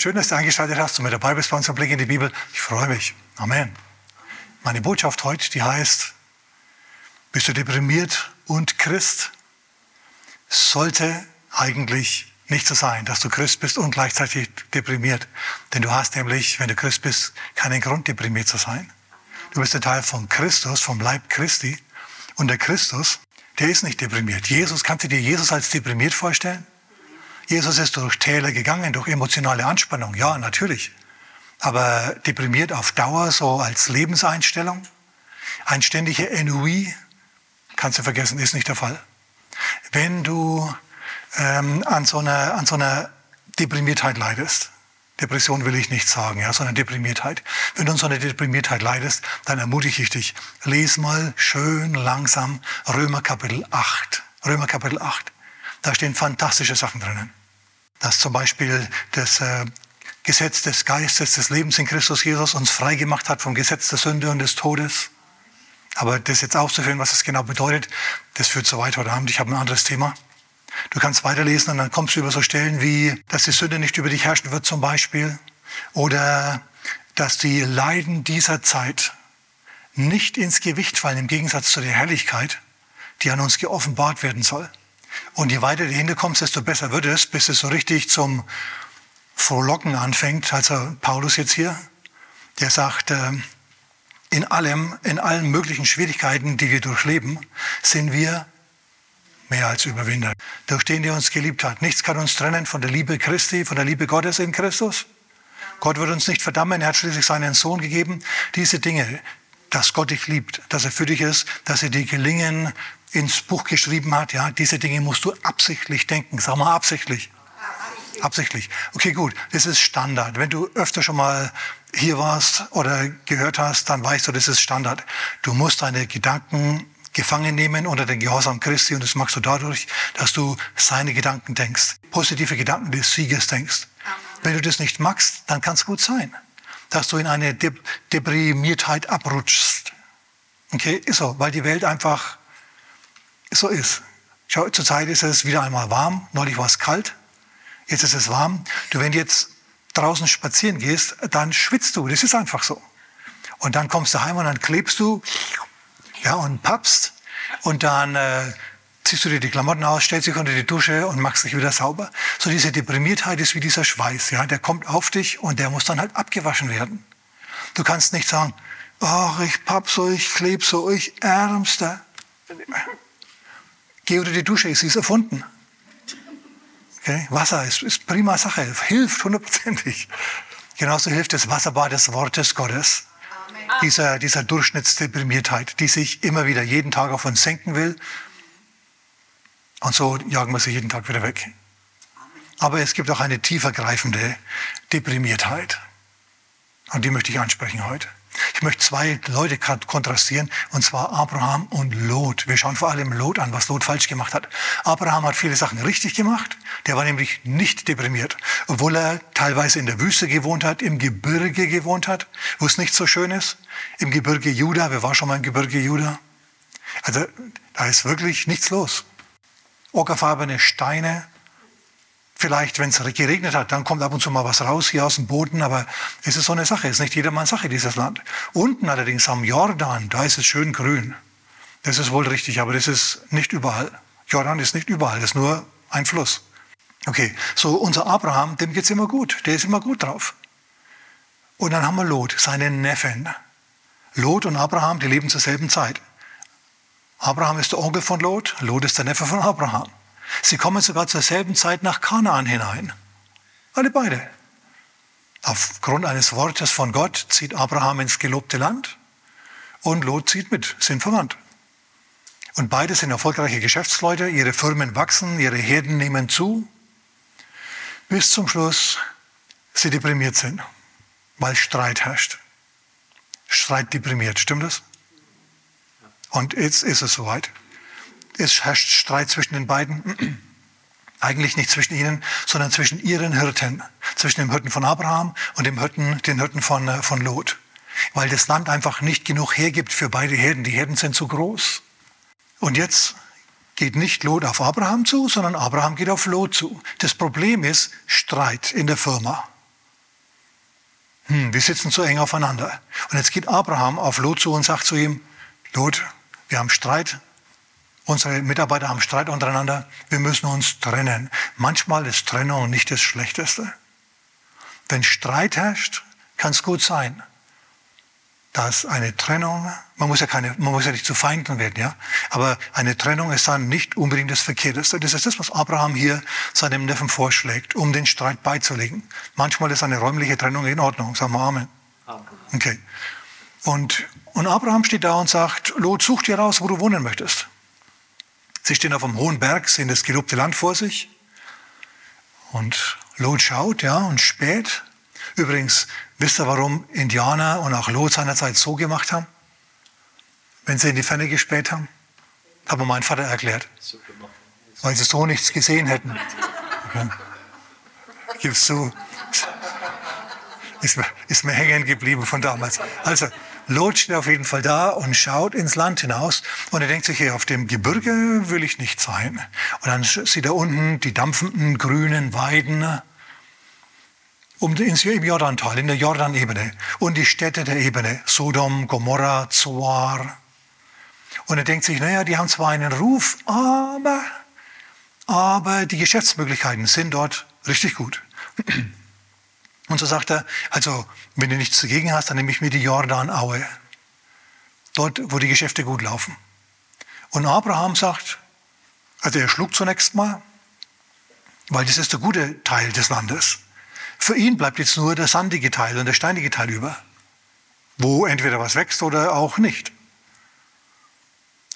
schön, dass du eingeschaltet hast und mit dabei bist bei unserem Blick in die Bibel. Ich freue mich. Amen. Meine Botschaft heute, die heißt, bist du deprimiert und Christ? Sollte eigentlich nicht so sein, dass du Christ bist und gleichzeitig deprimiert. Denn du hast nämlich, wenn du Christ bist, keinen Grund, deprimiert zu sein. Du bist ein Teil von Christus, vom Leib Christi. Und der Christus, der ist nicht deprimiert. Jesus, kannst du dir Jesus als deprimiert vorstellen? Jesus ist durch Täler gegangen, durch emotionale Anspannung. Ja, natürlich. Aber deprimiert auf Dauer, so als Lebenseinstellung, ein ständiger Ennui, kannst du vergessen, ist nicht der Fall. Wenn du ähm, an, so einer, an so einer Deprimiertheit leidest, Depression will ich nicht sagen, ja, sondern Deprimiertheit. Wenn du an so einer Deprimiertheit leidest, dann ermutige ich dich, lies mal schön langsam Römer Kapitel 8. Römer Kapitel 8. Da stehen fantastische Sachen drinnen dass zum Beispiel das äh, Gesetz des Geistes, des Lebens in Christus Jesus uns freigemacht hat vom Gesetz der Sünde und des Todes. Aber das jetzt aufzuführen, was das genau bedeutet, das führt zu weit heute Abend. Ich habe ein anderes Thema. Du kannst weiterlesen und dann kommst du über so Stellen wie, dass die Sünde nicht über dich herrschen wird zum Beispiel. Oder dass die Leiden dieser Zeit nicht ins Gewicht fallen im Gegensatz zu der Herrlichkeit, die an uns geoffenbart werden soll. Und je weiter du hinkommst, desto besser wird es, bis es so richtig zum Frohlocken anfängt. Also Paulus jetzt hier, der sagt, äh, in allem, in allen möglichen Schwierigkeiten, die wir durchleben, sind wir mehr als Überwinder. Durch den, der uns geliebt hat. Nichts kann uns trennen von der Liebe Christi, von der Liebe Gottes in Christus. Gott wird uns nicht verdammen, er hat schließlich seinen Sohn gegeben. Diese Dinge, dass Gott dich liebt, dass er für dich ist, dass er dir gelingen, ins Buch geschrieben hat, ja, diese Dinge musst du absichtlich denken. Sag mal absichtlich. Absichtlich. Okay, gut. Das ist Standard. Wenn du öfter schon mal hier warst oder gehört hast, dann weißt du, das ist Standard. Du musst deine Gedanken gefangen nehmen unter den Gehorsam Christi und das machst du dadurch, dass du seine Gedanken denkst. Positive Gedanken des Sieges denkst. Wenn du das nicht magst, dann kann es gut sein, dass du in eine De Deprimiertheit abrutschst. Okay, ist so, weil die Welt einfach so ist. Schau, zurzeit ist es wieder einmal warm, neulich war es kalt, jetzt ist es warm. Du, wenn du jetzt draußen spazieren gehst, dann schwitzt du, das ist einfach so. Und dann kommst du heim und dann klebst du ja, und pappst und dann äh, ziehst du dir die Klamotten aus, stellst dich unter die Dusche und machst dich wieder sauber. So diese Deprimiertheit ist wie dieser Schweiß, ja, der kommt auf dich und der muss dann halt abgewaschen werden. Du kannst nicht sagen, ach, ich papp so, ich kleb so, ich Ärmster. Geh unter die Dusche, sie ist erfunden. Okay? Wasser ist, ist prima Sache, hilft hundertprozentig. Genauso hilft das Wasserbad des Wortes Gottes. Dieser, dieser Durchschnittsdeprimiertheit, die sich immer wieder jeden Tag auf uns senken will. Und so jagen wir sie jeden Tag wieder weg. Aber es gibt auch eine tiefergreifende Deprimiertheit. Und die möchte ich ansprechen heute. Ich möchte zwei Leute kontrastieren, und zwar Abraham und Lot. Wir schauen vor allem Lot an, was Lot falsch gemacht hat. Abraham hat viele Sachen richtig gemacht. Der war nämlich nicht deprimiert, obwohl er teilweise in der Wüste gewohnt hat, im Gebirge gewohnt hat, wo es nicht so schön ist. Im Gebirge Juda, wer war schon mal im Gebirge Juda? Also da ist wirklich nichts los. Ockerfarbene Steine, Vielleicht, wenn es geregnet hat, dann kommt ab und zu mal was raus hier aus dem Boden, aber es ist so eine Sache, es ist nicht jedermanns Sache, dieses Land. Unten allerdings am Jordan, da ist es schön grün. Das ist wohl richtig, aber das ist nicht überall. Jordan ist nicht überall, das ist nur ein Fluss. Okay, so unser Abraham, dem geht es immer gut, der ist immer gut drauf. Und dann haben wir Lot, seinen Neffen. Lot und Abraham, die leben zur selben Zeit. Abraham ist der Onkel von Lot, Lot ist der Neffe von Abraham. Sie kommen sogar zur selben Zeit nach Kanaan hinein. Alle beide. Aufgrund eines Wortes von Gott zieht Abraham ins gelobte Land und Lot zieht mit, sind verwandt. Und beide sind erfolgreiche Geschäftsleute, ihre Firmen wachsen, ihre Herden nehmen zu, bis zum Schluss sie deprimiert sind, weil Streit herrscht. Streit deprimiert, stimmt das? Und jetzt ist es soweit. Es herrscht Streit zwischen den beiden. Eigentlich nicht zwischen ihnen, sondern zwischen ihren Hirten. Zwischen dem Hirten von Abraham und dem Hirten, den Hirten von, äh, von Lot. Weil das Land einfach nicht genug hergibt für beide Herden. Die Herden sind zu groß. Und jetzt geht nicht Lot auf Abraham zu, sondern Abraham geht auf Lot zu. Das Problem ist Streit in der Firma. hm, wir sitzen zu eng aufeinander. Und jetzt geht Abraham auf Lot zu und sagt zu ihm, Lot, wir haben Streit, unsere Mitarbeiter haben Streit untereinander, wir müssen uns trennen. Manchmal ist Trennung nicht das Schlechteste. Wenn Streit herrscht, kann es gut sein, dass eine Trennung, man muss ja keine, man muss ja nicht zu Feinden werden, ja, aber eine Trennung ist dann nicht unbedingt das Verkehrteste. Das ist das, was Abraham hier seinem Neffen vorschlägt, um den Streit beizulegen. Manchmal ist eine räumliche Trennung in Ordnung, sagen wir Amen. Okay. Und, und Abraham steht da und sagt, Lot, such dir raus, wo du wohnen möchtest. Sie stehen auf einem hohen Berg, sehen das gelobte Land vor sich. Und Lot schaut, ja, und spät. Übrigens, wisst ihr, warum Indianer und auch Lot seinerzeit so gemacht haben? Wenn sie in die Ferne gespäht haben? Hat mir mein Vater erklärt. Weil sie so nichts gesehen hätten. Okay. Gibst du? Ist mir, ist mir hängen geblieben von damals. Also, Lot steht auf jeden Fall da und schaut ins Land hinaus und er denkt sich, hier auf dem Gebirge will ich nicht sein. Und dann sieht er unten die dampfenden grünen Weiden um ins im Jordantal, in der Jordanebene und die Städte der Ebene, Sodom, Gomorra, Zoar. Und er denkt sich, naja, die haben zwar einen Ruf, aber, aber die Geschäftsmöglichkeiten sind dort richtig gut. Und so sagt er, also wenn du nichts dagegen hast, dann nehme ich mir die Jordanaue. Dort, wo die Geschäfte gut laufen. Und Abraham sagt, also er schlug zunächst mal, weil das ist der gute Teil des Landes. Für ihn bleibt jetzt nur der sandige Teil und der steinige Teil über, wo entweder was wächst oder auch nicht.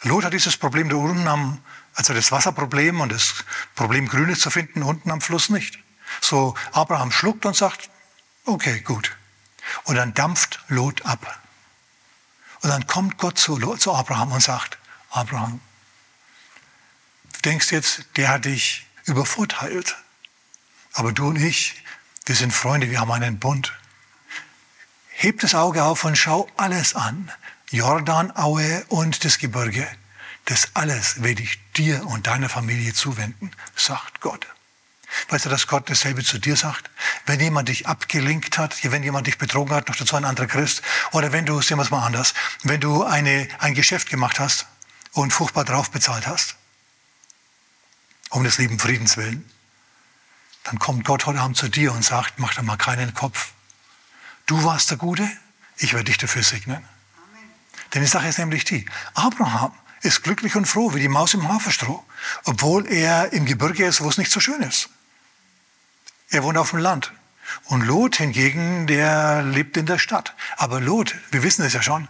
Lot hat dieses Problem da unten am, also das Wasserproblem und das Problem Grünes zu finden, unten am Fluss nicht. So Abraham schluckt und sagt, okay, gut. Und dann dampft Lot ab. Und dann kommt Gott zu, zu Abraham und sagt, Abraham, du denkst jetzt, der hat dich übervorteilt. Aber du und ich, wir sind Freunde, wir haben einen Bund. Heb das Auge auf und schau alles an. Jordan, Aue und das Gebirge. Das alles werde ich dir und deiner Familie zuwenden, sagt Gott. Weißt du, dass Gott dasselbe zu dir sagt? Wenn jemand dich abgelinkt hat, wenn jemand dich betrogen hat, noch dazu ein anderer Christ, oder wenn du, sehen wir es mal anders, wenn du eine, ein Geschäft gemacht hast und furchtbar drauf bezahlt hast, um des lieben Friedens willen, dann kommt Gott heute Abend zu dir und sagt, mach dir mal keinen Kopf. Du warst der Gute, ich werde dich dafür segnen. Amen. Denn die Sache ist nämlich die, Abraham ist glücklich und froh wie die Maus im Haferstroh, obwohl er im Gebirge ist, wo es nicht so schön ist. Er wohnt auf dem Land. Und Lot hingegen, der lebt in der Stadt. Aber Lot, wir wissen es ja schon,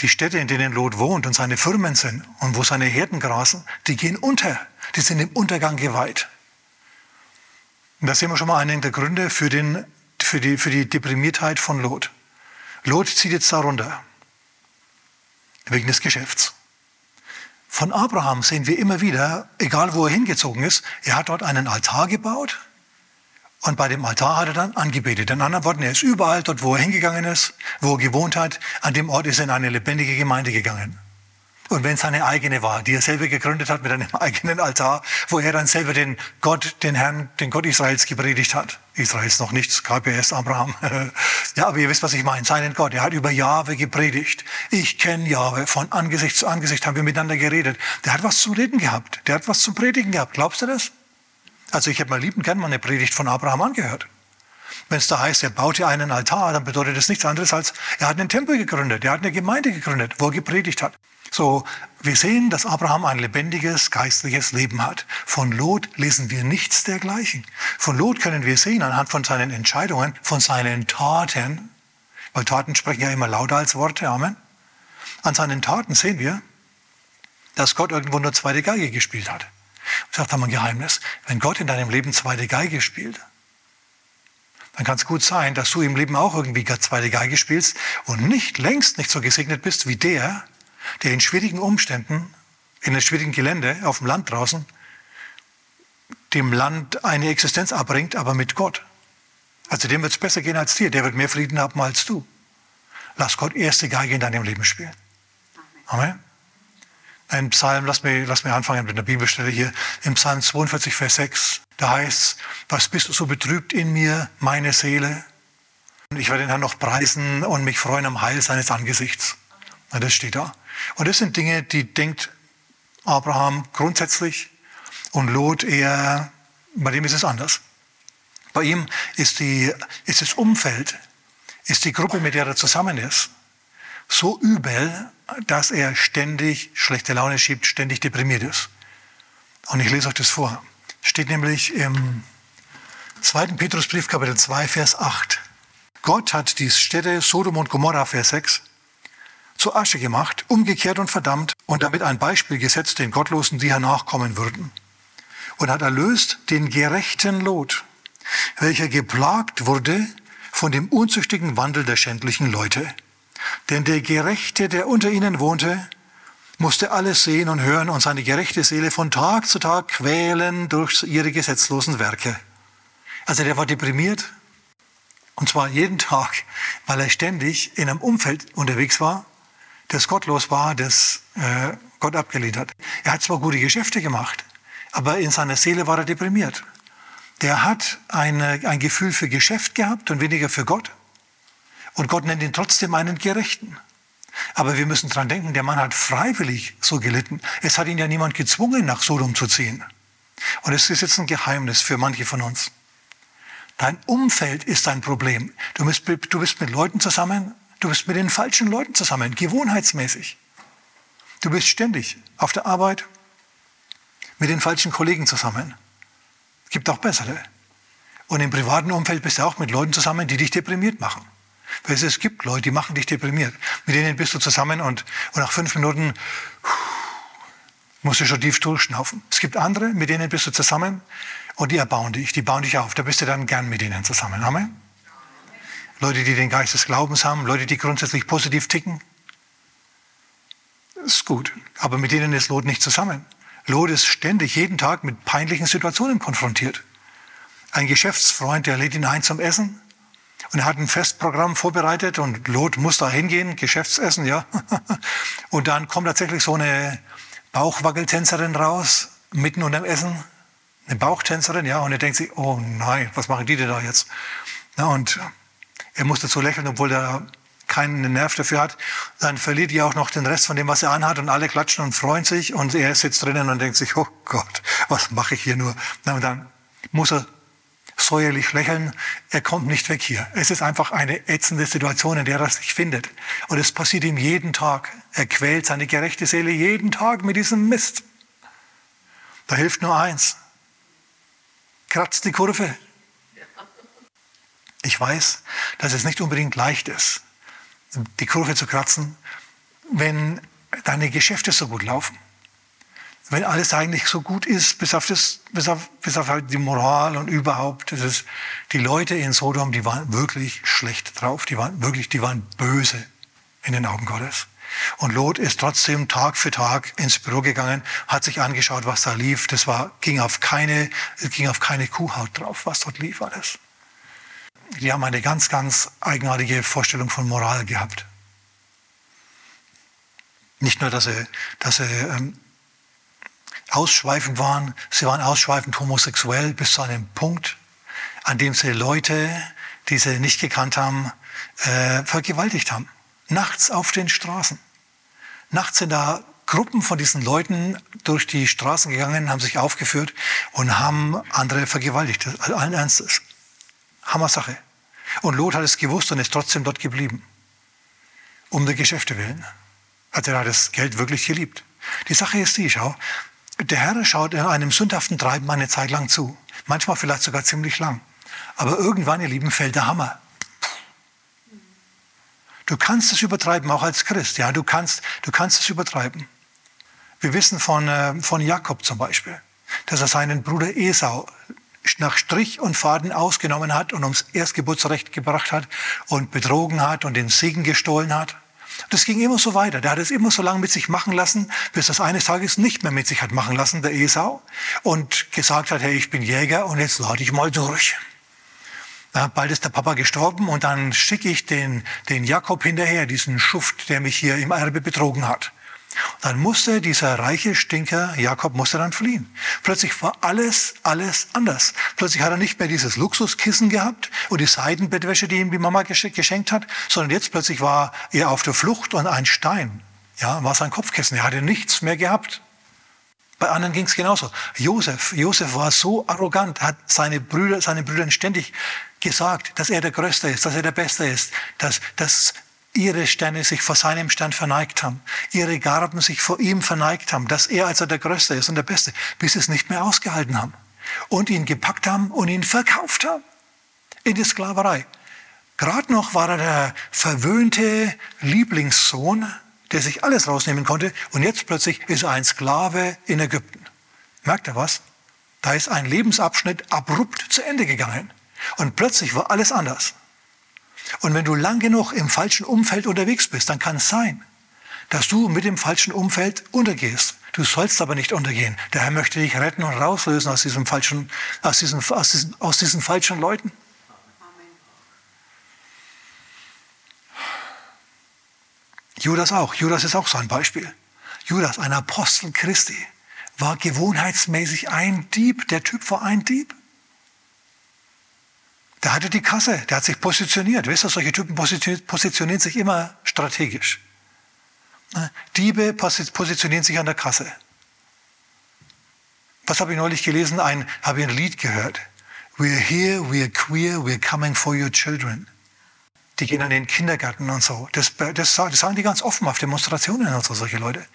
die Städte, in denen Lot wohnt und seine Firmen sind und wo seine Herden grasen, die gehen unter. Die sind im Untergang geweiht. Und da sehen wir schon mal einen der Gründe für, den, für, die, für die Deprimiertheit von Lot. Lot zieht jetzt da runter. Wegen des Geschäfts. Von Abraham sehen wir immer wieder, egal wo er hingezogen ist, er hat dort einen Altar gebaut und bei dem Altar hat er dann angebetet. In anderen Worten, er ist überall dort, wo er hingegangen ist, wo er gewohnt hat, an dem Ort ist er in eine lebendige Gemeinde gegangen. Und wenn es seine eigene war, die er selber gegründet hat mit einem eigenen Altar, wo er dann selber den Gott, den Herrn, den Gott Israels gepredigt hat. Israels noch nichts, erst Abraham. ja, aber ihr wisst, was ich meine. Seinen Gott. Er hat über Jahwe gepredigt. Ich kenne Jahwe. Von Angesicht zu Angesicht haben wir miteinander geredet. Der hat was zum Reden gehabt. Der hat was zum Predigen gehabt. Glaubst du das? Also ich habe mal lieben gern mal eine Predigt von Abraham angehört. Wenn es da heißt, er baute einen Altar, dann bedeutet das nichts anderes als, er hat einen Tempel gegründet, er hat eine Gemeinde gegründet, wo er gepredigt hat. So, wir sehen, dass Abraham ein lebendiges geistliches Leben hat. Von Lot lesen wir nichts dergleichen. Von Lot können wir sehen anhand von seinen Entscheidungen, von seinen Taten, weil Taten sprechen ja immer lauter als Worte, Amen. An seinen Taten sehen wir, dass Gott irgendwo nur zweite Geige gespielt hat. Ich sage da mal ein Geheimnis. Wenn Gott in deinem Leben zweite Geige spielt, dann kann es gut sein, dass du im Leben auch irgendwie zweite Geige spielst und nicht längst nicht so gesegnet bist wie der, der in schwierigen Umständen, in einem schwierigen Gelände, auf dem Land draußen, dem Land eine Existenz abbringt, aber mit Gott. Also dem wird es besser gehen als dir. Der wird mehr Frieden haben als du. Lass Gott erste Geige in deinem Leben spielen. Amen. Ein Psalm, lass mir, lass mir anfangen mit der Bibelstelle hier. Im Psalm 42, Vers 6, da heißt es, was bist du so betrübt in mir, meine Seele? Ich werde den Herrn noch preisen und mich freuen am Heil seines Angesichts. Das steht da. Und das sind Dinge, die denkt Abraham grundsätzlich und Lot eher, bei dem ist es anders. Bei ihm ist, die, ist das Umfeld, ist die Gruppe, mit der er zusammen ist, so übel, dass er ständig schlechte Laune schiebt, ständig deprimiert ist. Und ich lese euch das vor. Steht nämlich im 2. Petrusbrief, Kapitel 2, Vers 8. Gott hat die Städte Sodom und Gomorra, Vers 6, zur Asche gemacht, umgekehrt und verdammt und damit ein Beispiel gesetzt den Gottlosen, die hernachkommen würden. Und hat erlöst den gerechten Lot, welcher geplagt wurde von dem unzüchtigen Wandel der schändlichen Leute. Denn der Gerechte, der unter ihnen wohnte, musste alles sehen und hören und seine gerechte Seele von Tag zu Tag quälen durch ihre gesetzlosen Werke. Also der war deprimiert, und zwar jeden Tag, weil er ständig in einem Umfeld unterwegs war, das gottlos war, das äh, Gott abgelehnt hat. Er hat zwar gute Geschäfte gemacht, aber in seiner Seele war er deprimiert. Der hat eine, ein Gefühl für Geschäft gehabt und weniger für Gott. Und Gott nennt ihn trotzdem einen Gerechten. Aber wir müssen dran denken, der Mann hat freiwillig so gelitten. Es hat ihn ja niemand gezwungen, nach Sodom zu ziehen. Und es ist jetzt ein Geheimnis für manche von uns. Dein Umfeld ist ein Problem. Du bist, du bist mit Leuten zusammen, du bist mit den falschen Leuten zusammen, gewohnheitsmäßig. Du bist ständig auf der Arbeit mit den falschen Kollegen zusammen. Es gibt auch bessere. Und im privaten Umfeld bist du auch mit Leuten zusammen, die dich deprimiert machen. Weil es gibt Leute, die machen dich deprimiert. Mit denen bist du zusammen und, und nach fünf Minuten musst du schon tief durchschnaufen. Es gibt andere, mit denen bist du zusammen und die erbauen dich, die bauen dich auf. Da bist du dann gern mit ihnen zusammen. Amen. Leute, die den Geist des Glaubens haben, Leute, die grundsätzlich positiv ticken. Ist gut. Aber mit denen ist Lot nicht zusammen. Lot ist ständig, jeden Tag mit peinlichen Situationen konfrontiert. Ein Geschäftsfreund, der lädt ihn ein zum Essen und er hat ein Festprogramm vorbereitet und Lot muss da hingehen, Geschäftsessen, ja. Und dann kommt tatsächlich so eine Bauchwackeltänzerin raus, mitten unter dem Essen. Eine Bauchtänzerin, ja. Und er denkt sich, oh nein, was machen die denn da jetzt? Na, und er muss dazu lächeln, obwohl er keinen Nerv dafür hat. Dann verliert er auch noch den Rest von dem, was er anhat und alle klatschen und freuen sich und er sitzt drinnen und denkt sich, oh Gott, was mache ich hier nur? Na, und dann muss er säuerlich lächeln, er kommt nicht weg hier. Es ist einfach eine ätzende Situation, in der er sich findet. Und es passiert ihm jeden Tag. Er quält seine gerechte Seele jeden Tag mit diesem Mist. Da hilft nur eins. Kratzt die Kurve. Ich weiß, dass es nicht unbedingt leicht ist, die Kurve zu kratzen, wenn deine Geschäfte so gut laufen wenn alles eigentlich so gut ist, bis auf, das, bis auf, bis auf halt die Moral und überhaupt, das ist, die Leute in Sodom, die waren wirklich schlecht drauf, die waren wirklich, die waren böse in den Augen Gottes. Und Lot ist trotzdem Tag für Tag ins Büro gegangen, hat sich angeschaut, was da lief. Das war, ging auf keine, ging auf keine Kuhhaut drauf, was dort lief alles. Die haben eine ganz, ganz eigenartige Vorstellung von Moral gehabt. Nicht nur, dass sie, dass sie ähm, ausschweifend waren. Sie waren ausschweifend homosexuell bis zu einem Punkt, an dem sie Leute, die sie nicht gekannt haben, äh, vergewaltigt haben. Nachts auf den Straßen. Nachts sind da Gruppen von diesen Leuten durch die Straßen gegangen, haben sich aufgeführt und haben andere vergewaltigt. Allen Ernstes. Hammer Sache. Und Lot hat es gewusst und ist trotzdem dort geblieben. Um der Geschäfte willen. Hat er das Geld wirklich geliebt. Die Sache ist die, schau, der Herr schaut in einem sündhaften Treiben eine Zeit lang zu. Manchmal vielleicht sogar ziemlich lang. Aber irgendwann, ihr Lieben, fällt der Hammer. Du kannst es übertreiben, auch als Christ. Ja, du kannst, du kannst es übertreiben. Wir wissen von, äh, von Jakob zum Beispiel, dass er seinen Bruder Esau nach Strich und Faden ausgenommen hat und ums Erstgeburtsrecht gebracht hat und betrogen hat und den Segen gestohlen hat. Das ging immer so weiter. Der hat es immer so lange mit sich machen lassen, bis das eines Tages nicht mehr mit sich hat machen lassen, der Esau, und gesagt hat, hey, ich bin Jäger und jetzt lade ich mal durch. Bald ist der Papa gestorben und dann schicke ich den, den Jakob hinterher, diesen Schuft, der mich hier im Erbe betrogen hat. Dann musste dieser reiche Stinker Jakob musste dann fliehen. Plötzlich war alles, alles anders. Plötzlich hat er nicht mehr dieses Luxuskissen gehabt und die Seidenbettwäsche, die ihm die Mama geschenkt hat, sondern jetzt plötzlich war er auf der Flucht und ein Stein, ja, war sein Kopfkissen. Er hatte nichts mehr gehabt. Bei anderen ging es genauso. Josef, Josef war so arrogant, hat seine Brüder, seinen Brüdern ständig gesagt, dass er der Größte ist, dass er der Beste ist, dass, dass ihre Sterne sich vor seinem Stand verneigt haben, ihre Garben sich vor ihm verneigt haben, dass er also der Größte ist und der Beste, bis sie es nicht mehr ausgehalten haben und ihn gepackt haben und ihn verkauft haben in die Sklaverei. Gerade noch war er der verwöhnte Lieblingssohn, der sich alles rausnehmen konnte und jetzt plötzlich ist er ein Sklave in Ägypten. Merkt er was? Da ist ein Lebensabschnitt abrupt zu Ende gegangen und plötzlich war alles anders. Und wenn du lang genug im falschen Umfeld unterwegs bist, dann kann es sein, dass du mit dem falschen Umfeld untergehst. Du sollst aber nicht untergehen. Der Herr möchte dich retten und rauslösen aus diesem falschen, aus diesen, aus diesen, aus diesen falschen Leuten. Judas auch. Judas ist auch so ein Beispiel. Judas, ein Apostel Christi, war gewohnheitsmäßig ein Dieb. Der Typ war ein Dieb. Der hatte die Kasse, der hat sich positioniert. Wisst ihr, solche Typen positionieren sich immer strategisch. Ne? Diebe positionieren sich an der Kasse. Was habe ich neulich gelesen? Ein, habe ich ein Lied gehört. We're here, we're queer, we're coming for your children. Die gehen an den Kindergarten und so. Das, das, das sagen die ganz offen auf Demonstrationen und so, solche Leute.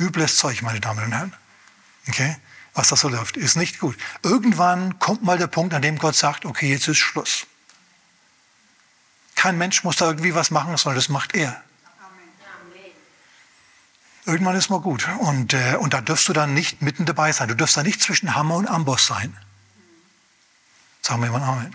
Übles Zeug, meine Damen und Herren. Okay? Was da so läuft. Ist nicht gut. Irgendwann kommt mal der Punkt, an dem Gott sagt, okay, jetzt ist Schluss. Kein Mensch muss da irgendwie was machen, sondern das macht er. Irgendwann ist mal gut. Und, äh, und da dürfst du dann nicht mitten dabei sein. Du dürfst da nicht zwischen Hammer und Amboss sein. Sagen wir mal Amen.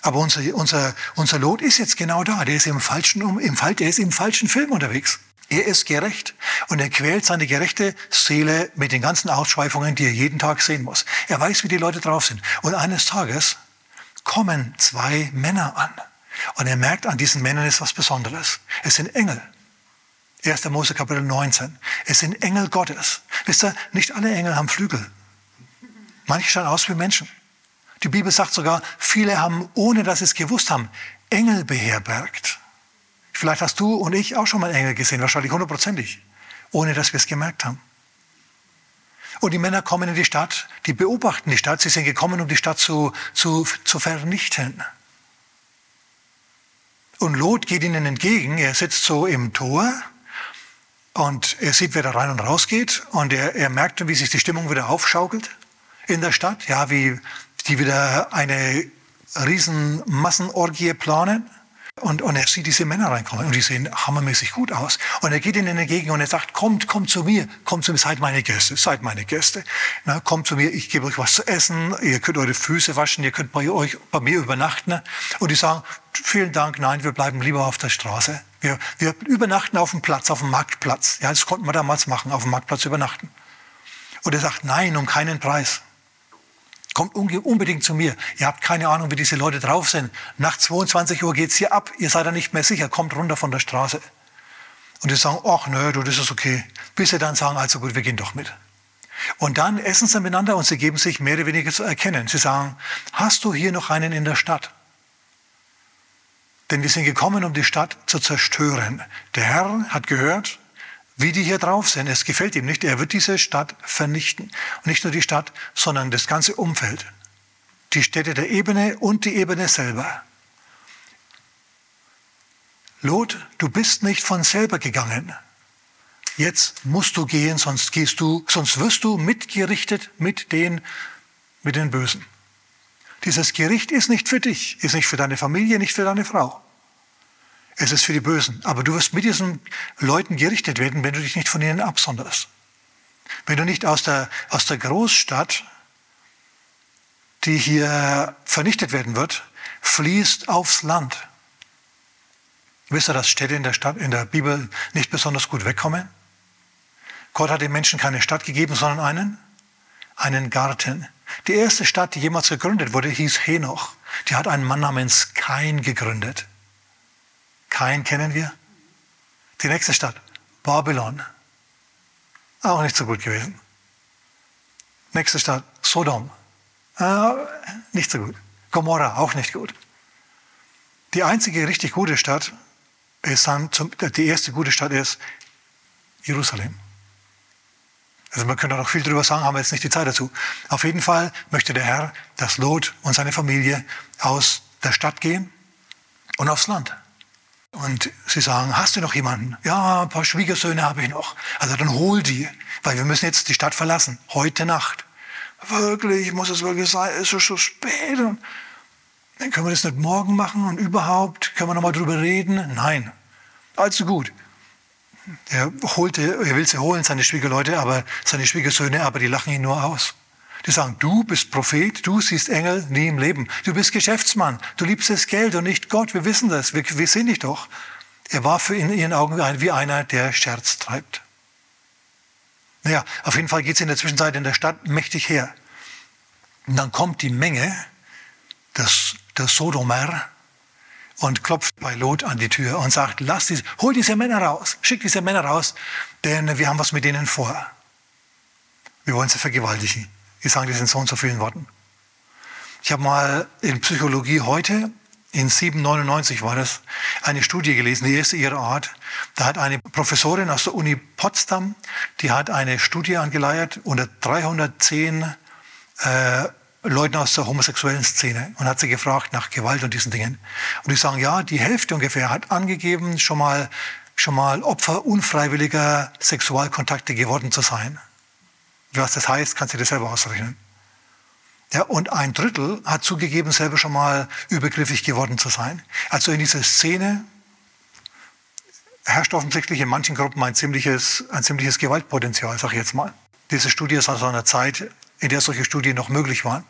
Aber unser, unser, unser Lot ist jetzt genau da. Der ist im falschen, im, der ist im falschen Film unterwegs. Er ist gerecht und er quält seine gerechte Seele mit den ganzen Ausschweifungen, die er jeden Tag sehen muss. Er weiß, wie die Leute drauf sind. Und eines Tages kommen zwei Männer an. Und er merkt, an diesen Männern ist was Besonderes. Es sind Engel. 1. Mose Kapitel 19. Es sind Engel Gottes. Wisst ihr, nicht alle Engel haben Flügel. Manche schauen aus wie Menschen. Die Bibel sagt sogar, viele haben, ohne dass sie es gewusst haben, Engel beherbergt. Vielleicht hast du und ich auch schon mal Engel gesehen, wahrscheinlich hundertprozentig, ohne dass wir es gemerkt haben. Und die Männer kommen in die Stadt, die beobachten die Stadt, sie sind gekommen, um die Stadt zu, zu, zu vernichten. Und Lot geht ihnen entgegen, er sitzt so im Tor und er sieht, wer da rein und raus geht und er, er merkt, wie sich die Stimmung wieder aufschaukelt in der Stadt, ja, wie die wieder eine riesen Massenorgie planen. Und, und er sieht diese Männer reinkommen und die sehen hammermäßig gut aus. Und er geht ihnen entgegen und er sagt, kommt, kommt zu mir, kommt zu mir, seid meine Gäste, seid meine Gäste. Na, kommt zu mir, ich gebe euch was zu essen, ihr könnt eure Füße waschen, ihr könnt bei euch, bei mir übernachten. Und die sagen, vielen Dank, nein, wir bleiben lieber auf der Straße. Wir, wir übernachten auf dem Platz, auf dem Marktplatz. Ja, das konnten wir damals machen, auf dem Marktplatz übernachten. Und er sagt, nein, um keinen Preis. Kommt unbedingt zu mir. Ihr habt keine Ahnung, wie diese Leute drauf sind. Nach 22 Uhr geht's hier ab. Ihr seid da nicht mehr sicher. Kommt runter von der Straße. Und die sagen, ach nö, du, das ist okay. Bis sie dann sagen, also gut, wir gehen doch mit. Und dann essen sie miteinander und sie geben sich mehr oder weniger zu erkennen. Sie sagen, hast du hier noch einen in der Stadt? Denn wir sind gekommen, um die Stadt zu zerstören. Der Herr hat gehört, wie die hier drauf sind. Es gefällt ihm nicht. Er wird diese Stadt vernichten. Und nicht nur die Stadt, sondern das ganze Umfeld. Die Städte der Ebene und die Ebene selber. Lot, du bist nicht von selber gegangen. Jetzt musst du gehen, sonst gehst du, sonst wirst du mitgerichtet mit den, mit den Bösen. Dieses Gericht ist nicht für dich, ist nicht für deine Familie, nicht für deine Frau. Es ist für die Bösen. Aber du wirst mit diesen Leuten gerichtet werden, wenn du dich nicht von ihnen absonderst. Wenn du nicht aus der, aus der Großstadt, die hier vernichtet werden wird, fließt aufs Land. Wisst ihr, dass Städte in der, Stadt, in der Bibel nicht besonders gut wegkommen? Gott hat den Menschen keine Stadt gegeben, sondern einen, einen Garten. Die erste Stadt, die jemals gegründet wurde, hieß Henoch. Die hat einen Mann namens Kain gegründet. Kain kennen wir. Die nächste Stadt, Babylon. auch nicht so gut gewesen. Nächste Stadt, Sodom. Äh, nicht so gut. Gomorra, auch nicht gut. Die einzige richtig gute Stadt ist dann, zum, die erste gute Stadt ist Jerusalem. Also man könnte noch viel darüber sagen, haben wir jetzt nicht die Zeit dazu. Auf jeden Fall möchte der Herr, dass Lot und seine Familie aus der Stadt gehen und aufs Land. Und sie sagen, hast du noch jemanden? Ja, ein paar Schwiegersöhne habe ich noch. Also dann hol die, weil wir müssen jetzt die Stadt verlassen, heute Nacht. Wirklich, muss es wirklich sein, es ist schon spät. Und dann können wir das nicht morgen machen und überhaupt, können wir noch mal drüber reden? Nein, allzu gut. Er, holte, er will sie holen, seine Schwiegerleute, aber seine Schwiegersöhne, aber die lachen ihn nur aus. Die sagen, du bist Prophet, du siehst Engel nie im Leben. Du bist Geschäftsmann, du liebst das Geld und nicht Gott. Wir wissen das, wir, wir sehen dich doch. Er war für in ihren Augen wie einer, der Scherz treibt. Naja, auf jeden Fall geht es in der Zwischenzeit in der Stadt mächtig her. Und dann kommt die Menge des, der Sodomer und klopft bei Lot an die Tür und sagt, lass diese, hol diese Männer raus, schick diese Männer raus, denn wir haben was mit denen vor. Wir wollen sie vergewaltigen. Ich sage das in so und so vielen Worten. Ich habe mal in Psychologie heute, in 799 war das, eine Studie gelesen, die erste ihrer Art. Da hat eine Professorin aus der Uni Potsdam, die hat eine Studie angeleiert unter 310 äh, Leuten aus der homosexuellen Szene und hat sie gefragt nach Gewalt und diesen Dingen. Und die sagen, ja, die Hälfte ungefähr hat angegeben, schon mal, schon mal Opfer unfreiwilliger Sexualkontakte geworden zu sein. Was das heißt, kannst du dir selber ausrechnen. Ja, und ein Drittel hat zugegeben, selber schon mal übergriffig geworden zu sein. Also in dieser Szene herrscht offensichtlich in manchen Gruppen ein ziemliches, ein ziemliches Gewaltpotenzial, sage ich jetzt mal. Diese Studie ist aus einer Zeit, in der solche Studien noch möglich waren.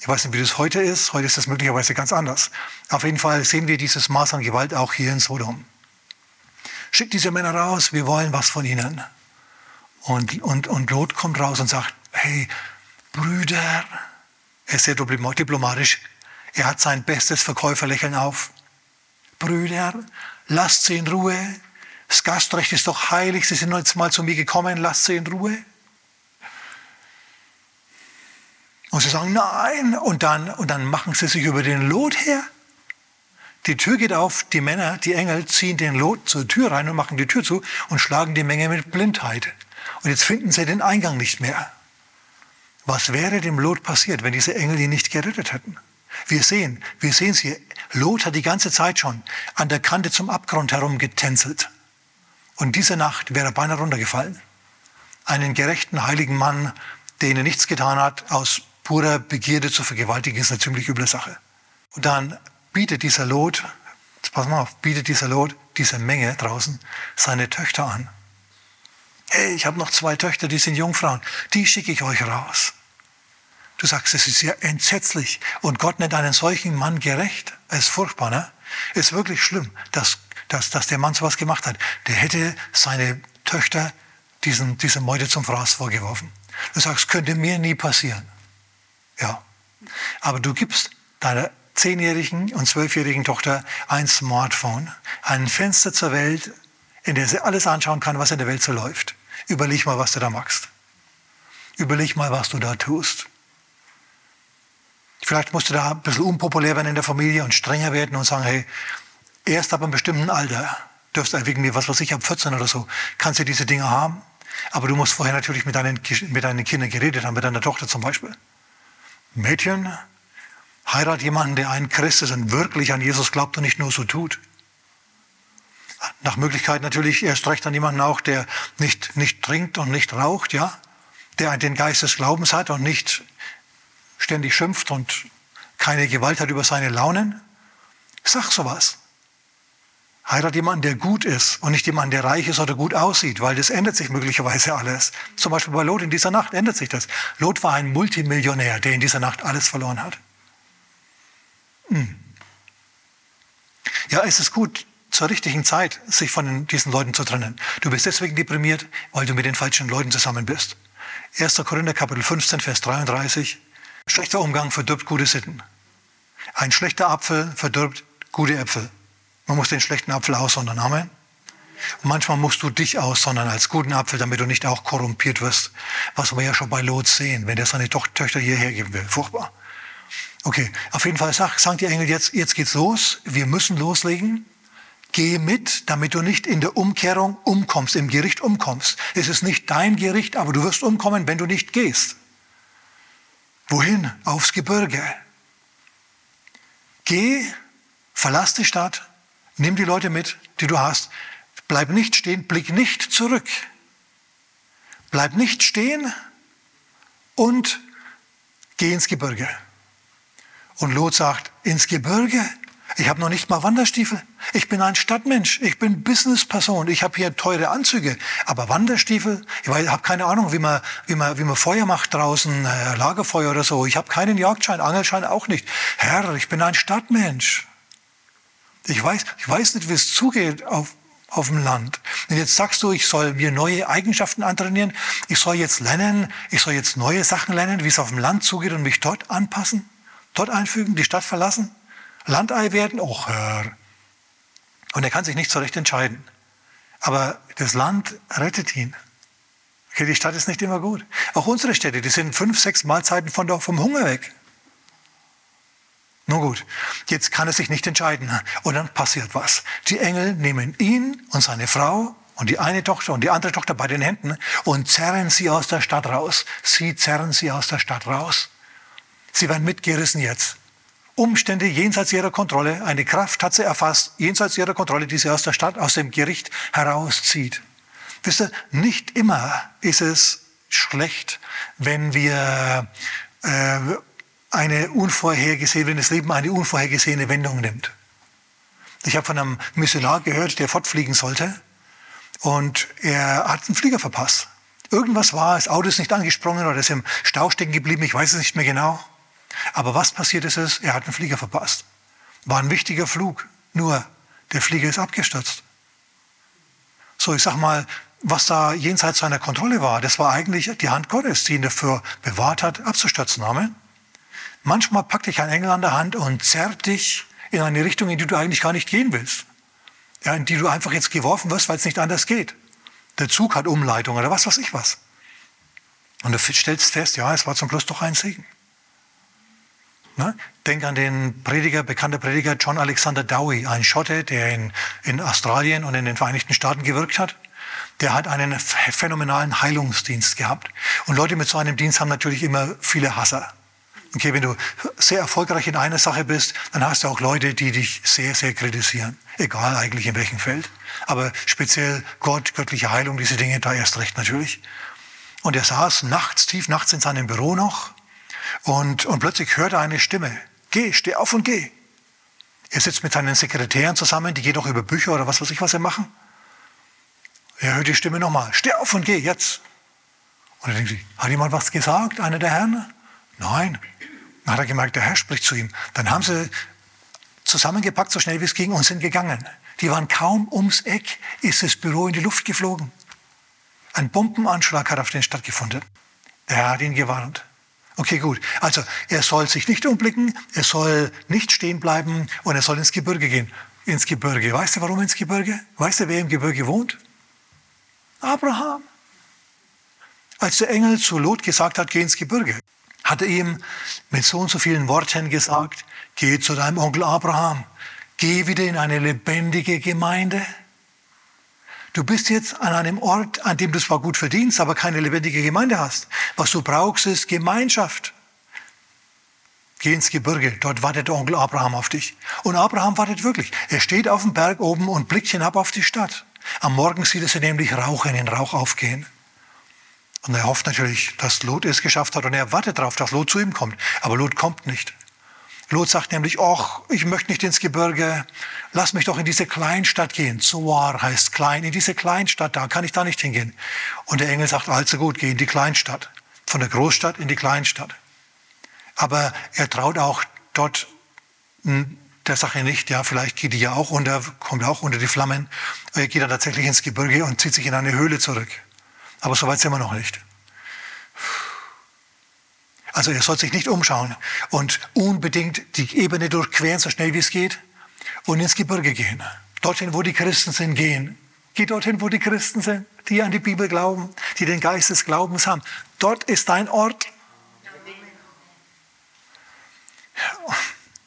Ich weiß nicht, wie das heute ist. Heute ist das möglicherweise ganz anders. Auf jeden Fall sehen wir dieses Maß an Gewalt auch hier in Sodom. Schickt diese Männer raus, wir wollen was von ihnen. Und, und, und Lot kommt raus und sagt, hey, Brüder, er ist sehr diplomatisch, er hat sein bestes Verkäuferlächeln auf. Brüder, lasst sie in Ruhe. Das Gastrecht ist doch heilig, sie sind jetzt mal zu mir gekommen, lasst sie in Ruhe. Und sie sagen, nein. Und dann, und dann machen sie sich über den Lot her. Die Tür geht auf, die Männer, die Engel ziehen den Lot zur Tür rein und machen die Tür zu und schlagen die Menge mit Blindheit. Und jetzt finden sie den Eingang nicht mehr. Was wäre dem Lot passiert, wenn diese Engel ihn nicht gerettet hätten? Wir sehen, wir sehen es hier. Lot hat die ganze Zeit schon an der Kante zum Abgrund herum getänzelt. Und diese Nacht wäre er beinahe runtergefallen. Einen gerechten, heiligen Mann, der ihnen nichts getan hat, aus purer Begierde zu vergewaltigen, ist eine ziemlich üble Sache. Und dann bietet dieser Lot, pass mal auf, bietet dieser Lot, diese Menge draußen, seine Töchter an hey, ich habe noch zwei Töchter, die sind Jungfrauen, die schicke ich euch raus. Du sagst, es ist ja entsetzlich. Und Gott nennt einen solchen Mann gerecht. Es ist furchtbar, ne? Es ist wirklich schlimm, dass, dass, dass der Mann sowas gemacht hat. Der hätte seine Töchter diesen, diese Meute zum Fraß vorgeworfen. Du sagst, könnte mir nie passieren. Ja. Aber du gibst deiner zehnjährigen und zwölfjährigen Tochter ein Smartphone, ein Fenster zur Welt, in der sie alles anschauen kann, was in der Welt so läuft. Überleg mal, was du da machst. Überleg mal, was du da tust. Vielleicht musst du da ein bisschen unpopulär werden in der Familie und strenger werden und sagen, hey, erst ab einem bestimmten Alter dürfst du wegen mir, was weiß ich, ab 14 oder so, kannst du diese Dinge haben. Aber du musst vorher natürlich mit deinen, mit deinen Kindern geredet haben, mit deiner Tochter zum Beispiel. Mädchen, heirat jemanden, der ein Christ ist und wirklich an Jesus glaubt und nicht nur so tut nach Möglichkeit natürlich erst recht an jemanden auch, der nicht, nicht trinkt und nicht raucht, ja, der den Geist des Glaubens hat und nicht ständig schimpft und keine Gewalt hat über seine Launen. Sag sowas. Heirat jemanden, der gut ist und nicht jemanden, der reich ist oder gut aussieht, weil das ändert sich möglicherweise alles. Zum Beispiel bei Lot in dieser Nacht ändert sich das. Lot war ein Multimillionär, der in dieser Nacht alles verloren hat. Hm. Ja, es ist gut, zur richtigen Zeit, sich von diesen Leuten zu trennen. Du bist deswegen deprimiert, weil du mit den falschen Leuten zusammen bist. 1. Korinther Kapitel 15, Vers 33. Schlechter Umgang verdirbt gute Sitten. Ein schlechter Apfel verdirbt gute Äpfel. Man muss den schlechten Apfel aussondern. Amen. Und manchmal musst du dich aussondern als guten Apfel, damit du nicht auch korrumpiert wirst. Was wir ja schon bei Lot sehen, wenn der seine Töchter hierher geben will. Furchtbar. Okay, auf jeden Fall sagt, sagt die Engel jetzt, jetzt geht's los. Wir müssen loslegen. Geh mit, damit du nicht in der Umkehrung umkommst, im Gericht umkommst. Es ist nicht dein Gericht, aber du wirst umkommen, wenn du nicht gehst. Wohin? Aufs Gebirge. Geh, verlass die Stadt, nimm die Leute mit, die du hast. Bleib nicht stehen, blick nicht zurück. Bleib nicht stehen und geh ins Gebirge. Und Lot sagt, ins Gebirge? Ich habe noch nicht mal Wanderstiefel. Ich bin ein Stadtmensch. Ich bin Businessperson. Ich habe hier teure Anzüge. Aber Wanderstiefel? Ich habe keine Ahnung, wie man, wie, man, wie man Feuer macht draußen, äh, Lagerfeuer oder so. Ich habe keinen Jagdschein, Angelschein auch nicht. Herr, ich bin ein Stadtmensch. Ich weiß, ich weiß nicht, wie es zugeht auf, auf dem Land. Und jetzt sagst du, ich soll mir neue Eigenschaften antrainieren. Ich soll jetzt lernen, ich soll jetzt neue Sachen lernen, wie es auf dem Land zugeht und mich dort anpassen, dort einfügen, die Stadt verlassen. Landei werden? Och, Herr. Und er kann sich nicht so recht entscheiden. Aber das Land rettet ihn. Okay, die Stadt ist nicht immer gut. Auch unsere Städte, die sind fünf, sechs Mahlzeiten von der, vom Hunger weg. Nun gut, jetzt kann er sich nicht entscheiden. Und dann passiert was. Die Engel nehmen ihn und seine Frau und die eine Tochter und die andere Tochter bei den Händen und zerren sie aus der Stadt raus. Sie zerren sie aus der Stadt raus. Sie werden mitgerissen jetzt. Umstände jenseits ihrer Kontrolle. Eine Kraft hat sie erfasst, jenseits ihrer Kontrolle, die sie aus der Stadt, aus dem Gericht herauszieht. Wisst ihr, nicht immer ist es schlecht, wenn wir äh, eine unvorhergesehene, wenn das Leben eine unvorhergesehene Wendung nimmt. Ich habe von einem Missionar gehört, der fortfliegen sollte und er hat einen Flieger verpasst. Irgendwas war, das Auto ist nicht angesprungen oder ist im Stau stecken geblieben, ich weiß es nicht mehr genau. Aber was passiert ist, ist, er hat einen Flieger verpasst. War ein wichtiger Flug, nur der Flieger ist abgestürzt. So, ich sag mal, was da jenseits seiner Kontrolle war, das war eigentlich die Hand Gottes, die ihn dafür bewahrt hat, abzustürzen. Amen. Manchmal packt dich ein Engel an der Hand und zerrt dich in eine Richtung, in die du eigentlich gar nicht gehen willst. Ja, in die du einfach jetzt geworfen wirst, weil es nicht anders geht. Der Zug hat Umleitung oder was weiß ich was. Und du stellst fest, ja, es war zum Schluss doch ein Segen. Ne? Denk an den Prediger, bekannter Prediger John Alexander Dowie, ein Schotte, der in, in Australien und in den Vereinigten Staaten gewirkt hat. Der hat einen phänomenalen Heilungsdienst gehabt. Und Leute mit so einem Dienst haben natürlich immer viele Hasser. Okay, wenn du sehr erfolgreich in einer Sache bist, dann hast du auch Leute, die dich sehr, sehr kritisieren. Egal eigentlich in welchem Feld. Aber speziell Gott, göttliche Heilung, diese Dinge, da erst recht natürlich. Und er saß nachts, tief nachts in seinem Büro noch und, und plötzlich hört er eine Stimme. Geh, steh auf und geh. Er sitzt mit seinen Sekretären zusammen, die gehen doch über Bücher oder was weiß ich, was sie machen. Er hört die Stimme nochmal. Steh auf und geh, jetzt. Und er denkt sich, hat jemand was gesagt, einer der Herren? Nein. Dann hat er gemerkt, der Herr spricht zu ihm. Dann haben sie zusammengepackt, so schnell wie es ging, und sind gegangen. Die waren kaum ums Eck, ist das Büro in die Luft geflogen. Ein Bombenanschlag hat auf den stattgefunden. Der Herr hat ihn gewarnt. Okay, gut. Also er soll sich nicht umblicken, er soll nicht stehen bleiben und er soll ins Gebirge gehen. Ins Gebirge. Weißt du, warum ins Gebirge? Weißt du, wer im Gebirge wohnt? Abraham. Als der Engel zu Lot gesagt hat, geh ins Gebirge, hat er ihm mit so und so vielen Worten gesagt, geh zu deinem Onkel Abraham, geh wieder in eine lebendige Gemeinde. Du bist jetzt an einem Ort, an dem du zwar gut verdienst, aber keine lebendige Gemeinde hast. Was du brauchst, ist Gemeinschaft. Geh ins Gebirge, dort wartet Onkel Abraham auf dich. Und Abraham wartet wirklich. Er steht auf dem Berg oben und blickt hinab auf die Stadt. Am Morgen sieht er nämlich Rauch in den Rauch aufgehen. Und er hofft natürlich, dass Lot es geschafft hat und er wartet darauf, dass Lot zu ihm kommt. Aber Lot kommt nicht. Lot sagt nämlich, ach, ich möchte nicht ins Gebirge, lass mich doch in diese Kleinstadt gehen. Zoar heißt klein, in diese Kleinstadt, da kann ich da nicht hingehen. Und der Engel sagt, also gut, geh in die Kleinstadt. Von der Großstadt in die Kleinstadt. Aber er traut auch dort hm, der Sache nicht, ja, vielleicht geht die ja auch unter, kommt auch unter die Flammen. Er geht dann tatsächlich ins Gebirge und zieht sich in eine Höhle zurück. Aber so weit sind wir noch nicht. Also er soll sich nicht umschauen und unbedingt die Ebene durchqueren, so schnell wie es geht, und ins Gebirge gehen. Dorthin, wo die Christen sind, gehen. Geh dorthin, wo die Christen sind, die an die Bibel glauben, die den Geist des Glaubens haben. Dort ist dein Ort.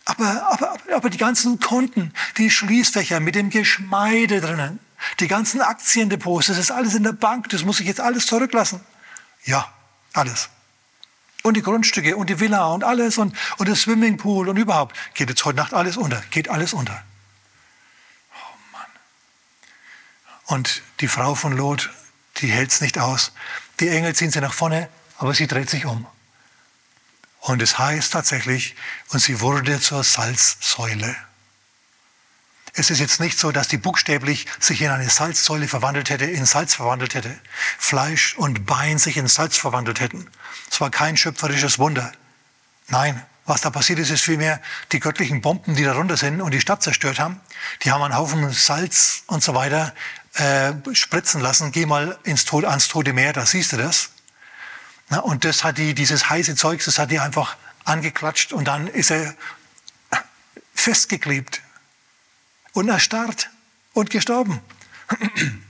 Aber, aber, aber die ganzen Konten, die Schließfächer mit dem Geschmeide drinnen, die ganzen Aktiendepots, das ist alles in der Bank, das muss ich jetzt alles zurücklassen. Ja, alles. Und die Grundstücke und die Villa und alles und, und das Swimmingpool und überhaupt. Geht jetzt heute Nacht alles unter, geht alles unter. Oh Mann. Und die Frau von Lot, die hält es nicht aus. Die Engel ziehen sie nach vorne, aber sie dreht sich um. Und es heißt tatsächlich, und sie wurde zur Salzsäule. Es ist jetzt nicht so, dass die buchstäblich sich in eine Salzsäule verwandelt hätte, in Salz verwandelt hätte. Fleisch und Bein sich in Salz verwandelt hätten. Es war kein schöpferisches Wunder. Nein, was da passiert ist, ist vielmehr die göttlichen Bomben, die darunter sind und die Stadt zerstört haben. Die haben einen Haufen Salz und so weiter äh, spritzen lassen. Geh mal ins Tod, ans Tote Meer, da siehst du das. Na, und das hat die, dieses heiße Zeug, das hat die einfach angeklatscht und dann ist er festgeklebt und erstarrt und gestorben.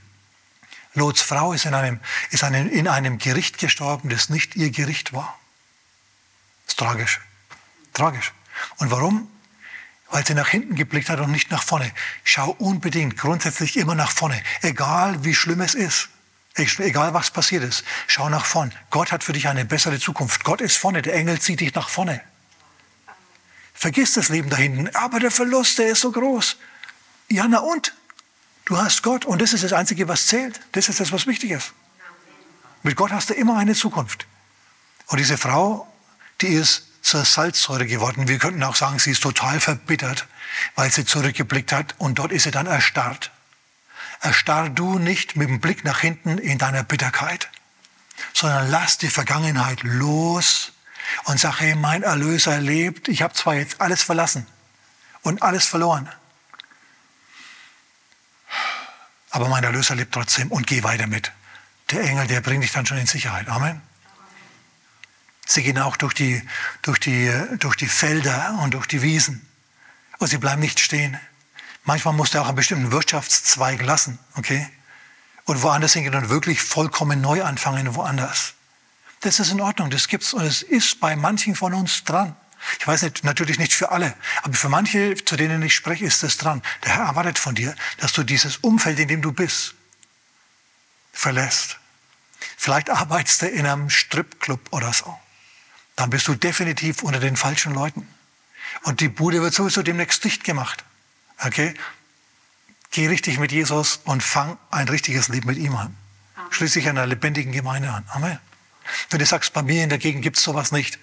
Lots Frau ist, in einem, ist einem, in einem Gericht gestorben, das nicht ihr Gericht war. Ist tragisch. Tragisch. Und warum? Weil sie nach hinten geblickt hat und nicht nach vorne. Schau unbedingt grundsätzlich immer nach vorne, egal wie schlimm es ist. Egal was passiert ist, schau nach vorn. Gott hat für dich eine bessere Zukunft. Gott ist vorne, der Engel zieht dich nach vorne. Vergiss das Leben da hinten. Aber der Verlust, der ist so groß. Ja, na und? Du hast Gott und das ist das Einzige, was zählt. Das ist das, was wichtig ist. Mit Gott hast du immer eine Zukunft. Und diese Frau, die ist zur Salzsäure geworden. Wir könnten auch sagen, sie ist total verbittert, weil sie zurückgeblickt hat und dort ist sie dann erstarrt erstarr du nicht mit dem Blick nach hinten in deiner Bitterkeit, sondern lass die Vergangenheit los und sag, hey, mein Erlöser lebt. Ich habe zwar jetzt alles verlassen und alles verloren, aber mein Erlöser lebt trotzdem und geh weiter mit. Der Engel, der bringt dich dann schon in Sicherheit. Amen. Sie gehen auch durch die, durch die, durch die Felder und durch die Wiesen. Und sie bleiben nicht stehen. Manchmal musst du auch einen bestimmten Wirtschaftszweig lassen, okay? Und woanders hingehen und wirklich vollkommen neu anfangen, woanders. Das ist in Ordnung, das gibt's und es ist bei manchen von uns dran. Ich weiß nicht, natürlich nicht für alle, aber für manche, zu denen ich spreche, ist es dran. Der Herr erwartet von dir, dass du dieses Umfeld, in dem du bist, verlässt. Vielleicht arbeitest du in einem Stripclub oder so. Dann bist du definitiv unter den falschen Leuten. Und die Bude wird sowieso demnächst dicht gemacht. Okay? Geh richtig mit Jesus und fang ein richtiges Leben mit ihm an. Schließ dich einer lebendigen Gemeinde an. Amen. Wenn du sagst, bei mir in der Gegend gibt es sowas nicht,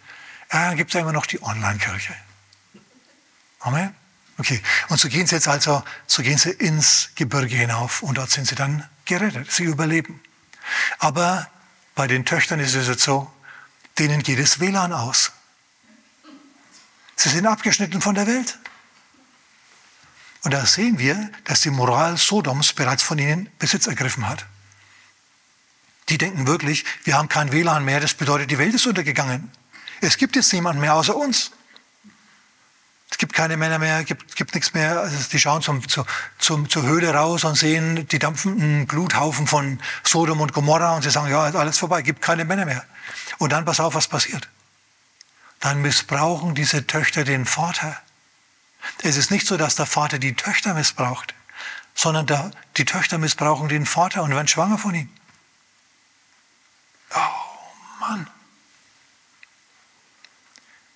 ja, gibt es ja immer noch die Online-Kirche. Amen. Okay. Und so gehen sie jetzt also, so gehen sie ins Gebirge hinauf und dort sind sie dann gerettet. Sie überleben. Aber bei den Töchtern ist es jetzt so, denen geht es WLAN aus. Sie sind abgeschnitten von der Welt. Und da sehen wir, dass die Moral Sodoms bereits von ihnen Besitz ergriffen hat. Die denken wirklich, wir haben kein WLAN mehr, das bedeutet, die Welt ist untergegangen. Es gibt jetzt niemanden mehr außer uns. Es gibt keine Männer mehr, gibt, gibt nichts mehr. Also die schauen zum, zum, zum, zur Höhle raus und sehen die dampfenden Gluthaufen von Sodom und Gomorra und sie sagen, ja, ist alles vorbei, gibt keine Männer mehr. Und dann pass auf, was passiert. Dann missbrauchen diese Töchter den Vater es ist nicht so, dass der Vater die Töchter missbraucht, sondern der, die Töchter missbrauchen den Vater und werden schwanger von ihm. Oh Mann.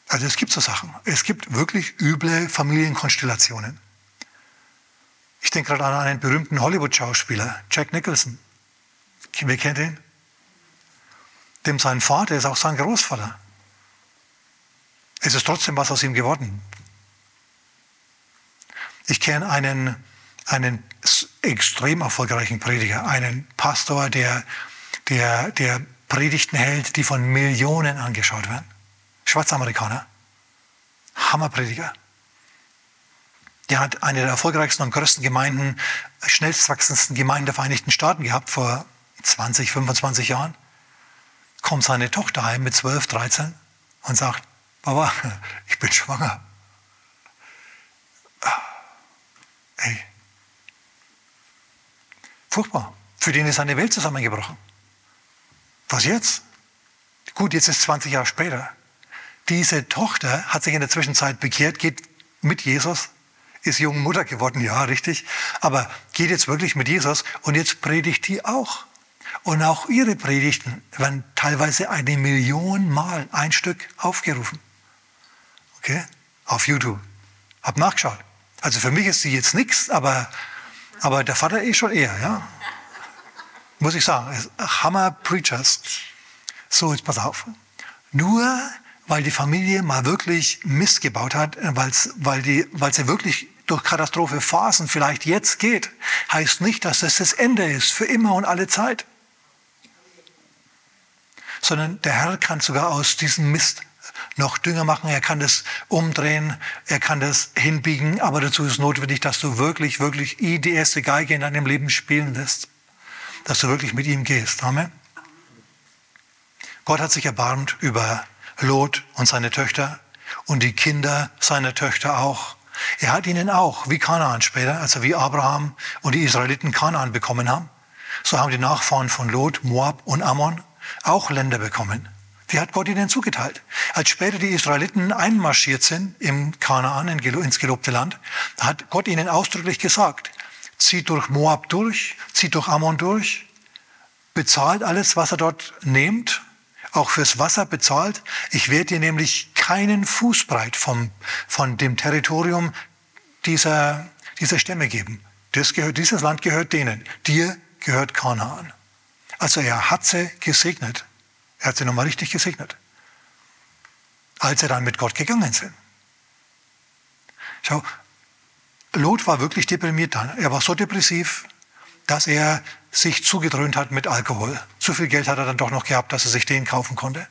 Also es gibt so Sachen. Es gibt wirklich üble Familienkonstellationen. Ich denke gerade an einen berühmten Hollywood-Schauspieler, Jack Nicholson. Wer kennt ihn? Dem sein Vater ist auch sein Großvater. Es ist trotzdem was aus ihm geworden. Ich kenne einen, einen extrem erfolgreichen Prediger, einen Pastor, der, der, der Predigten hält, die von Millionen angeschaut werden. Schwarzamerikaner. Hammerprediger. Der hat eine der erfolgreichsten und größten Gemeinden, schnellst wachsendsten Gemeinden der Vereinigten Staaten gehabt vor 20, 25 Jahren. Kommt seine Tochter heim mit 12, 13 und sagt, Papa, ich bin schwanger. Furchtbar. Für den ist seine Welt zusammengebrochen. Was jetzt? Gut, jetzt ist 20 Jahre später. Diese Tochter hat sich in der Zwischenzeit bekehrt, geht mit Jesus, ist junge Mutter geworden, ja, richtig, aber geht jetzt wirklich mit Jesus und jetzt predigt die auch. Und auch ihre Predigten werden teilweise eine Million Mal ein Stück aufgerufen. Okay? Auf YouTube. Hab nachgeschaut. Also für mich ist sie jetzt nichts, aber, aber der Vater eh schon eher, ja. Muss ich sagen. Hammer Preachers. So, jetzt pass auf. Nur weil die Familie mal wirklich Mist gebaut hat, weil's, weil, die, weil sie wirklich durch Katastrophe Phasen vielleicht jetzt geht, heißt nicht, dass das das Ende ist, für immer und alle Zeit. Sondern der Herr kann sogar aus diesem Mist noch Dünger machen, er kann das umdrehen, er kann das hinbiegen, aber dazu ist notwendig, dass du wirklich, wirklich die erste Geige in deinem Leben spielen lässt. Dass du wirklich mit ihm gehst. Amen. Gott hat sich erbarmt über Lot und seine Töchter und die Kinder seiner Töchter auch. Er hat ihnen auch, wie Kanaan später, also wie Abraham und die Israeliten Kanaan bekommen haben, so haben die Nachfahren von Lot, Moab und Ammon auch Länder bekommen. Die hat Gott ihnen zugeteilt. Als später die Israeliten einmarschiert sind im Kanaan, ins gelobte Land, hat Gott ihnen ausdrücklich gesagt, zieht durch Moab durch, zieht durch Ammon durch, bezahlt alles, was er dort nehmt auch fürs Wasser bezahlt. Ich werde dir nämlich keinen Fußbreit vom, von dem Territorium dieser, dieser Stämme geben. Das gehört, dieses Land gehört denen. Dir gehört Kanaan. Also er hat sie gesegnet. Er hat sie nochmal richtig gesegnet. Als er dann mit Gott gegangen sind. Schau, Lot war wirklich deprimiert dann. Er war so depressiv, dass er sich zugedröhnt hat mit Alkohol. Zu viel Geld hat er dann doch noch gehabt, dass er sich den kaufen konnte.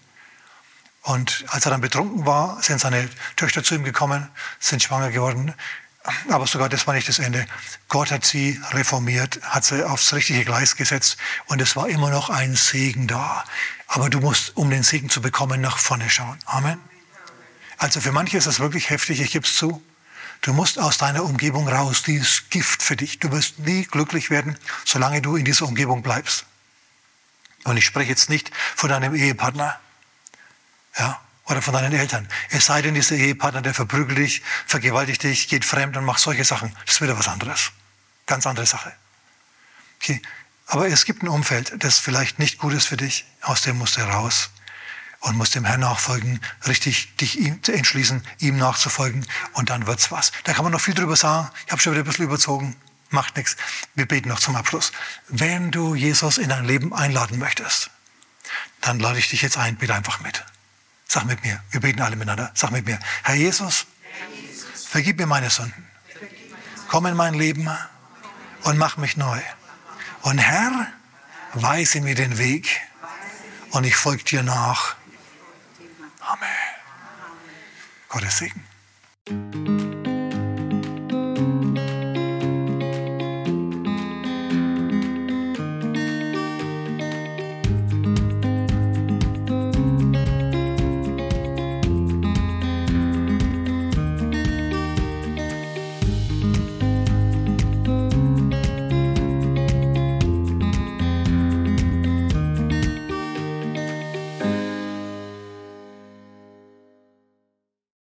Und als er dann betrunken war, sind seine Töchter zu ihm gekommen, sind schwanger geworden. Aber sogar das war nicht das Ende. Gott hat sie reformiert, hat sie aufs richtige Gleis gesetzt und es war immer noch ein Segen da. Aber du musst, um den Segen zu bekommen, nach vorne schauen. Amen. Also für manche ist das wirklich heftig, ich gebe es zu. Du musst aus deiner Umgebung raus. Die ist Gift für dich. Du wirst nie glücklich werden, solange du in dieser Umgebung bleibst. Und ich spreche jetzt nicht von deinem Ehepartner ja, oder von deinen Eltern. Es sei denn, dieser Ehepartner, der verprügelt dich, vergewaltigt dich, geht fremd und macht solche Sachen. Das ist wieder was anderes. Ganz andere Sache. Okay. Aber es gibt ein Umfeld, das vielleicht nicht gut ist für dich. Aus dem musst du raus und musst dem Herrn nachfolgen, richtig dich ihm zu entschließen, ihm nachzufolgen und dann wird's was. Da kann man noch viel drüber sagen. Ich habe schon wieder ein bisschen überzogen. Macht nichts. Wir beten noch zum Abschluss. Wenn du Jesus in dein Leben einladen möchtest, dann lade ich dich jetzt ein, bitte einfach mit. Sag mit mir, wir beten alle miteinander. Sag mit mir, Herr Jesus, vergib mir meine Sünden. Komm in mein Leben und mach mich neu. Und Herr, weise mir den Weg und ich folge dir nach Gottes Segen.